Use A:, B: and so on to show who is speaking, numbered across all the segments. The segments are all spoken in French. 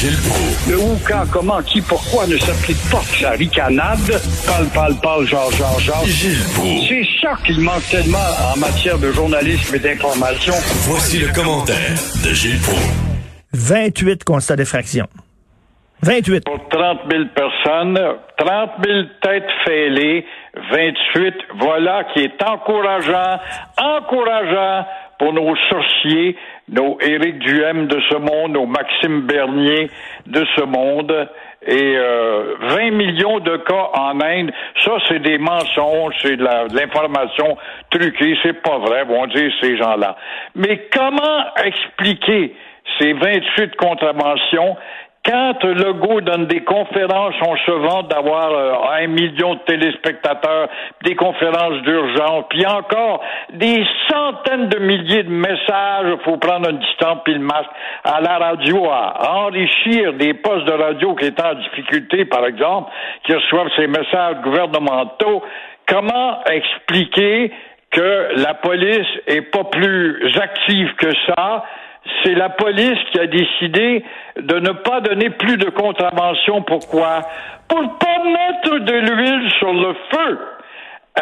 A: Gilles Proulx.
B: Le où, quand, comment, qui, pourquoi ne s'applique pas sa ricanade? Parle, parle, parle, genre, genre, genre.
A: Gilles Proulx.
B: C'est ça qu'il manque tellement en matière de journalisme et d'information.
A: Voici le commentaire de Gilles Proulx.
C: 28 constats d'effraction. 28.
D: Pour 30 000 personnes, 30 000 têtes fêlées, 28, voilà qui est encourageant, encourageant pour nos sorciers, nos Éric Duhem de ce monde, nos Maxime Bernier de ce monde. Et euh, 20 millions de cas en Inde, ça c'est des mensonges, c'est de l'information truquée, c'est pas vrai, vont dire ces gens-là. Mais comment expliquer ces 28 contraventions quand Legault donne des conférences, on se vante d'avoir euh, un million de téléspectateurs, des conférences d'urgence, puis encore des centaines de milliers de messages, faut prendre une distance puis le masque, à la radio, à enrichir des postes de radio qui étaient en difficulté, par exemple, qui reçoivent ces messages gouvernementaux. Comment expliquer que la police est pas plus active que ça? C'est la police qui a décidé de ne pas donner plus de contraventions. Pourquoi? Pour pas mettre de l'huile sur le feu.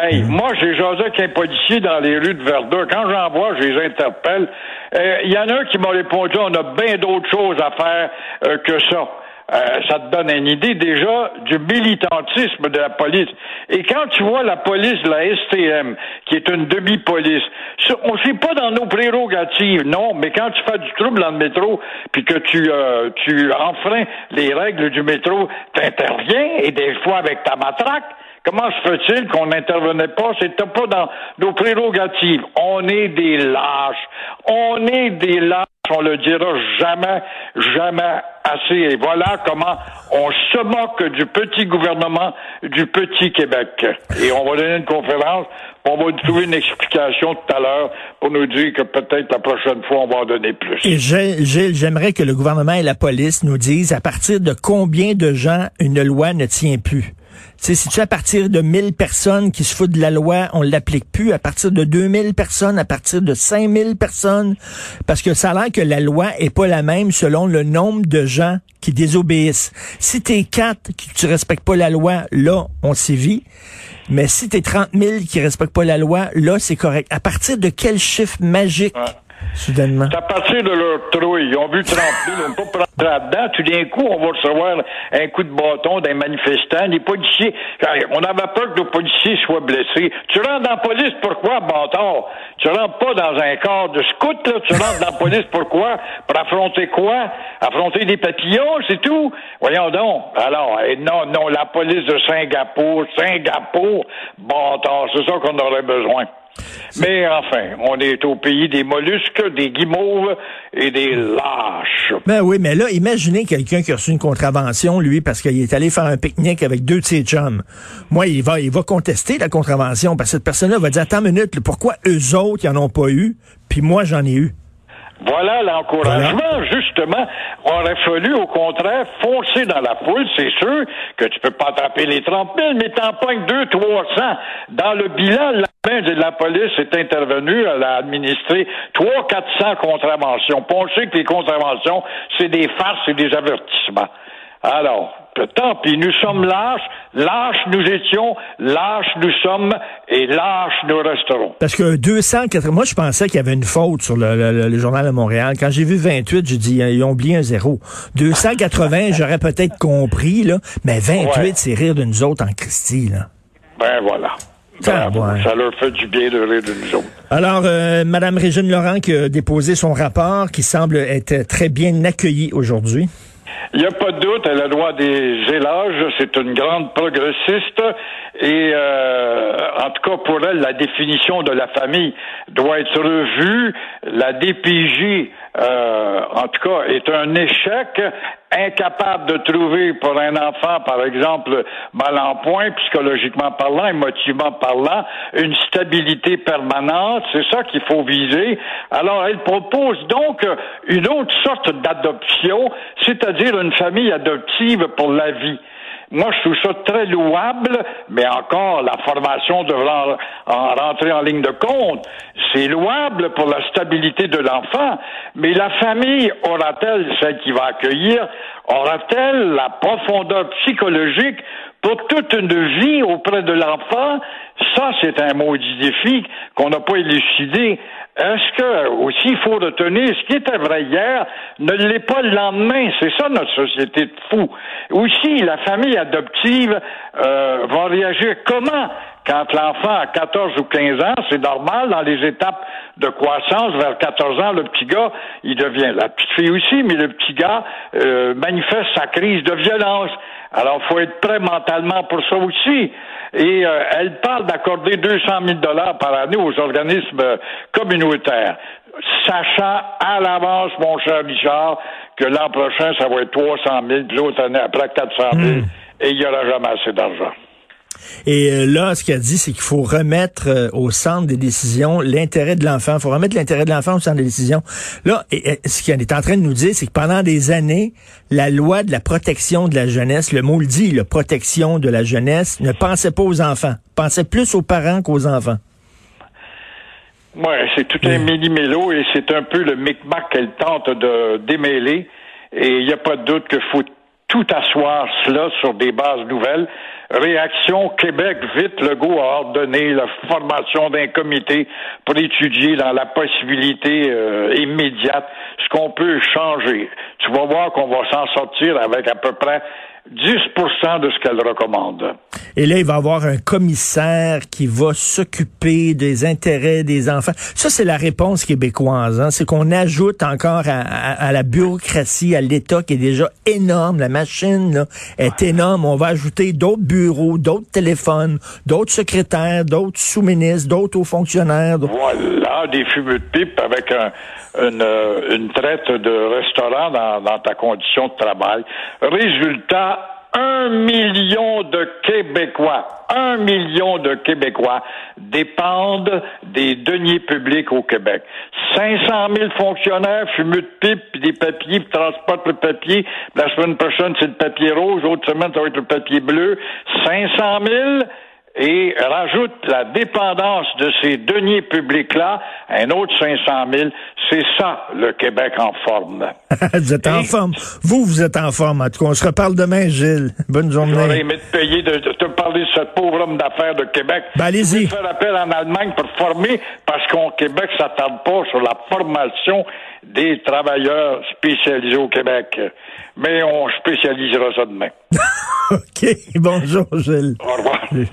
D: Hey, moi, j'ai jasé avec un policier dans les rues de Verdun. Quand j'en vois, je les interpelle. Euh, Il y en a un qui m'a répondu, on a bien d'autres choses à faire euh, que ça. Euh, ça te donne une idée déjà du militantisme de la police. Et quand tu vois la police de la STM, qui est une demi-police, on ne sait pas dans nos prérogatives, non, mais quand tu fais du trouble dans le métro, puis que tu, euh, tu enfreins les règles du métro, t'interviens, et des fois avec ta matraque, Comment se fait-il qu'on n'intervenait pas? C'était pas dans nos prérogatives. On est des lâches. On est des lâches. On le dira jamais, jamais assez. Et voilà comment on se moque du petit gouvernement du petit Québec. Et on va donner une conférence. On va trouver une explication tout à l'heure pour nous dire que peut-être la prochaine fois, on va en donner plus.
C: Et j'aimerais que le gouvernement et la police nous disent à partir de combien de gens une loi ne tient plus. Sais, si tu à partir de 1000 personnes qui se foutent de la loi, on l'applique plus. À partir de 2000 personnes, à partir de 5000 personnes, parce que ça a l'air que la loi est pas la même selon le nombre de gens qui désobéissent. Si t'es quatre qui tu respectes pas la loi, là, on sévit. Mais si t'es 30 000 qui respectent pas la loi, là, c'est correct. À partir de quel chiffre magique, soudainement?
D: C'est à partir de leur trouille. Ils ont vu 30 000, on peut pas prendre là-dedans. Tout d'un coup, on va recevoir un coup de bâton d'un manifestant. Les policiers, on avait peur que nos policiers soient blessés. Tu rentres dans la police, pourquoi, bâtard? Tu rentres pas dans un corps de scout, là. Tu rentres dans la police, pourquoi? Pour affronter quoi? Affronter des papillons, c'est tout? Voyons donc. Alors, eh, non, non, la police de Singapour, Singapour, bâtard, c'est ça qu'on aurait besoin. Mais enfin, on est au pays des mollusques, des guimauves et des lâches.
C: Ben oui, mais là, imaginez quelqu'un qui a reçu une contravention, lui, parce qu'il est allé faire un pique-nique avec deux de ses chums. Moi, il va, il va contester la contravention, parce que cette personne-là va dire, attends une minute, pourquoi eux autres, ils en ont pas eu, puis moi, j'en ai eu?
D: Voilà l'encouragement, justement. Aurait fallu, au contraire, foncer dans la foule. C'est sûr que tu peux pas attraper les 30 000, mais t'en pognes 2 300. Dans le bilan, la main de la police est intervenue, elle a administré 3 400 contraventions. Puis on sait que les contraventions, c'est des farces et des avertissements. Alors, tant pis, nous sommes lâches, lâches nous étions, lâches nous sommes, et lâches nous resterons.
C: Parce que 280, moi, je pensais qu'il y avait une faute sur le, le- le Journal de Montréal. Quand j'ai vu 28, j'ai dit, ils ont oublié un zéro. 280, j'aurais peut-être compris, là, mais 28,
D: Ouais.
C: c'est rire de nous autres en Christie, là.
D: Ben voilà.
C: Ah,
D: Bravo.
C: ouais.
D: Ça leur fait du bien de rire de nous autres.
C: Alors, euh, Madame Régine Laurent qui a déposé son rapport, qui semble être très bien accueilli aujourd'hui.
D: Il n'y a pas de doute, elle a droit des éloges. C'est une grande progressiste. Et euh, en tout cas, pour elle, la définition de la famille doit être revue. La DPJ, euh, en tout cas, est un échec. Incapable de trouver pour un enfant, par exemple, mal en point, psychologiquement parlant, émotivement parlant, une stabilité permanente. C'est ça qu'il faut viser. Alors, elle propose donc une autre sorte d'adoption, c'est-à-dire une famille adoptive pour la vie. Moi, je trouve ça très louable, mais encore, la formation devra en, en rentrer en ligne de compte. C'est louable pour la stabilité de l'enfant, mais la famille aura-t-elle, celle qui va accueillir, aura-t-elle la profondeur psychologique pour toute une vie auprès de l'enfant? Ça, c'est un maudit défi qu'on n'a pas élucidé. Est-ce que, aussi, il faut retenir, ce qui était vrai hier ne l'est pas le lendemain? C'est ça, notre société de fou. Aussi, la famille adoptive euh, va réagir comment? Quand l'enfant a 14 ou 15 ans, c'est normal dans les étapes de croissance. Vers 14 ans, le petit gars, il devient la petite fille aussi, mais le petit gars euh, manifeste sa crise de violence. Alors, faut être prêt mentalement pour ça aussi. Et euh, elle parle d'accorder 200 000 dollars par année aux organismes communautaires, sachant à l'avance, mon cher Richard, que l'an prochain, ça va être 300 000, puis l'autre année après 400 000, hmm. et il n'y aura jamais assez d'argent.
C: Et euh, là, ce qu'elle dit, c'est qu'il faut remettre euh, au centre des décisions l'intérêt de l'enfant. Il faut remettre l'intérêt de l'enfant au centre des décisions. Là, et, ce qu'elle est en train de nous dire, c'est que pendant des années, la loi de la protection de la jeunesse, le mot le dit, la protection de la jeunesse, ne pensait pas aux enfants, pensait plus aux parents qu'aux enfants.
D: Oui, c'est tout un mini-mélo et c'est un peu le micmac qu'elle tente de démêler. Et il n'y a pas de doute qu'il faut tout asseoir cela sur des bases nouvelles. Réaction Québec, vite, le goût a ordonné la formation d'un comité pour étudier dans la possibilité euh, immédiate ce qu'on peut changer. Tu vas voir qu'on va s'en sortir avec à peu près 10% de ce qu'elle recommande.
C: Et là, il va y avoir un commissaire qui va s'occuper des intérêts des enfants. Ça, c'est la réponse québécoise. Hein? C'est qu'on ajoute encore à, la bureaucratie, à l'État qui est déjà énorme. La machine là, est énorme. On va ajouter d'autres bureaux, d'autres téléphones, d'autres secrétaires, d'autres sous-ministres, d'autres hauts fonctionnaires.
D: Voilà, des fumeux de pipe avec une, une, traite de restaurant dans, dans ta condition de travail. Résultat, un million de Québécois, un million de Québécois dépendent des deniers publics au Québec. 500 000 fonctionnaires fumeux de pipe, puis des papiers, puis transportent le papier. La semaine prochaine, c'est le papier rouge. L'autre semaine, ça va être le papier bleu. 500 000 et rajoute la dépendance de ces deniers publics-là, un autre 500 000. C'est ça, le Québec en forme.
C: vous êtes en forme. Vous, vous êtes en forme. En tout cas, on se reparle demain, Gilles. Bonne journée.
D: J'aurais aimé te payer de, te parler de ce pauvre homme d'affaires de Québec.
C: Ben, allez-y.
D: faire appel en Allemagne pour former, parce qu'au Québec, ça tarde pas sur la formation des travailleurs spécialisés au Québec. Mais on spécialisera ça demain.
C: OK. Bonjour, Gilles.
D: Au revoir.